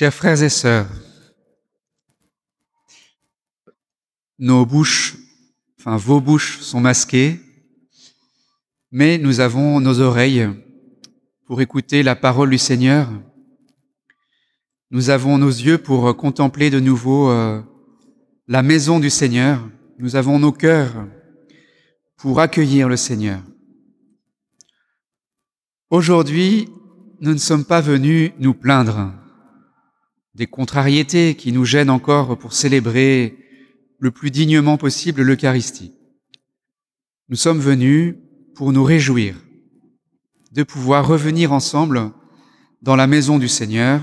Chers frères et sœurs, nos bouches, enfin vos bouches sont masquées, mais nous avons nos oreilles pour écouter la parole du Seigneur. Nous avons nos yeux pour contempler de nouveau euh, la maison du Seigneur. Nous avons nos cœurs pour accueillir le Seigneur. Aujourd'hui, nous ne sommes pas venus nous plaindre des contrariétés qui nous gênent encore pour célébrer le plus dignement possible l'Eucharistie. Nous sommes venus pour nous réjouir de pouvoir revenir ensemble dans la maison du Seigneur.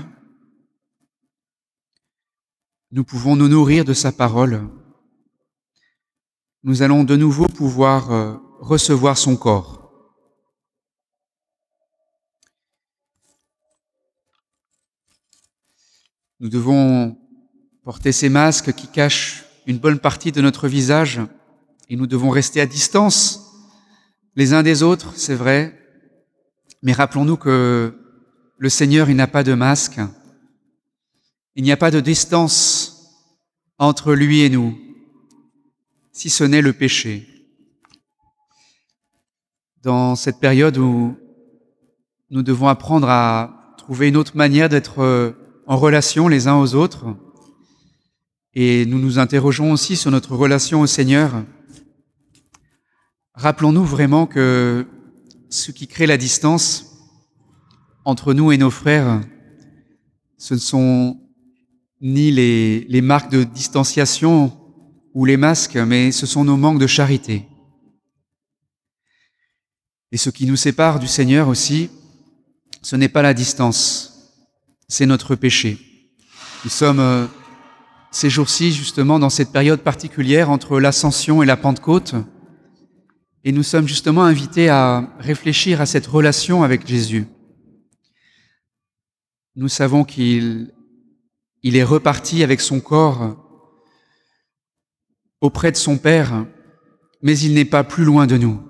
Nous pouvons nous nourrir de sa parole. Nous allons de nouveau pouvoir euh, recevoir son corps. Nous devons porter ces masques qui cachent une bonne partie de notre visage et nous devons rester à distance les uns des autres, c'est vrai, mais rappelons-nous que le Seigneur, il n'a pas de masque, il n'y a pas de distance entre lui et nous, si ce n'est le péché. Dans cette période où nous devons apprendre à trouver une autre manière d'être en relation les uns aux autres. Et nous nous interrogeons aussi sur notre relation au Seigneur. Rappelons-nous vraiment que ce qui crée la distance entre nous et nos frères, ce ne sont ni les, marques de distanciation ou les masques, mais ce sont nos manques de charité. Et ce qui nous sépare du Seigneur aussi, ce n'est pas la distance, c'est notre péché. Nous sommes euh, ces jours-ci justement dans cette période particulière entre l'ascension et la Pentecôte, et nous sommes justement invités à réfléchir à cette relation avec Jésus. Nous savons qu'il il est reparti avec son corps auprès de son Père, mais il n'est pas plus loin de nous.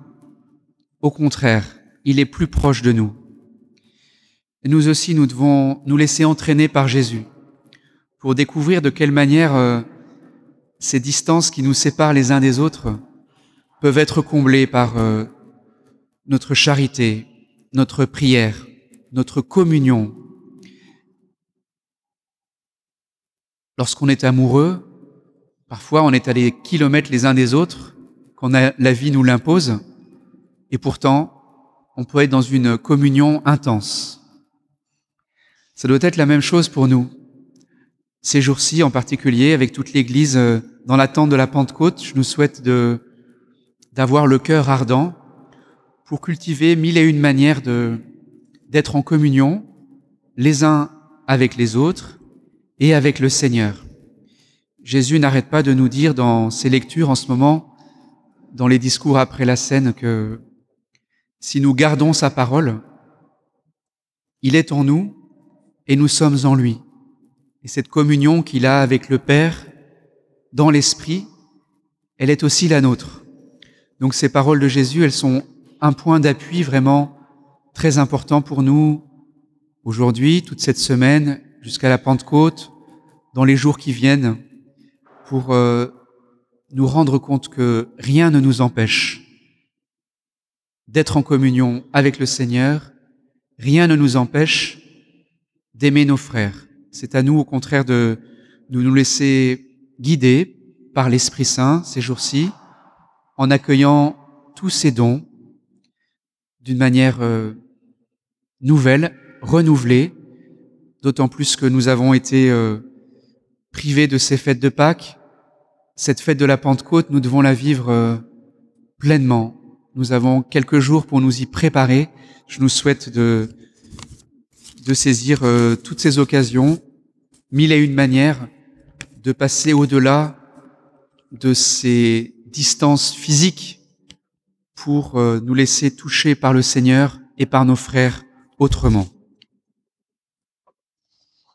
Au contraire, il est plus proche de nous nous aussi, nous devons nous laisser entraîner par Jésus pour découvrir de quelle manière euh, ces distances qui nous séparent les uns des autres peuvent être comblées par euh, notre charité, notre prière, notre communion. Lorsqu'on est amoureux, parfois on est à des kilomètres les uns des autres, quand la vie nous l'impose, et pourtant on peut être dans une communion intense. Ça doit être la même chose pour nous. Ces jours-ci, en particulier, avec toute l'Église euh, dans l'attente de la Pentecôte, je nous souhaite de, d'avoir le cœur ardent pour cultiver mille et une manières de, d'être en communion, les uns avec les autres et avec le Seigneur. Jésus n'arrête pas de nous dire dans ses lectures en ce moment, dans les discours après la scène, que si nous gardons sa parole, il est en nous et nous sommes en lui. Et cette communion qu'il a avec le Père dans l'Esprit, elle est aussi la nôtre. Donc ces paroles de Jésus, elles sont un point d'appui vraiment très important pour nous aujourd'hui, toute cette semaine, jusqu'à la Pentecôte, dans les jours qui viennent, pour euh, nous rendre compte que rien ne nous empêche d'être en communion avec le Seigneur, rien ne nous empêche d'aimer nos frères. C'est à nous, au contraire, de, nous laisser guider par l'Esprit Saint ces jours-ci, en accueillant tous ces dons d'une manière euh, nouvelle, renouvelée, d'autant plus que nous avons été euh, privés de ces fêtes de Pâques. Cette fête de la Pentecôte, nous devons la vivre euh, pleinement. Nous avons quelques jours pour nous y préparer. Je nous souhaite de de saisir euh, toutes ces occasions, mille et une manières de passer au-delà de ces distances physiques pour euh, nous laisser toucher par le Seigneur et par nos frères autrement.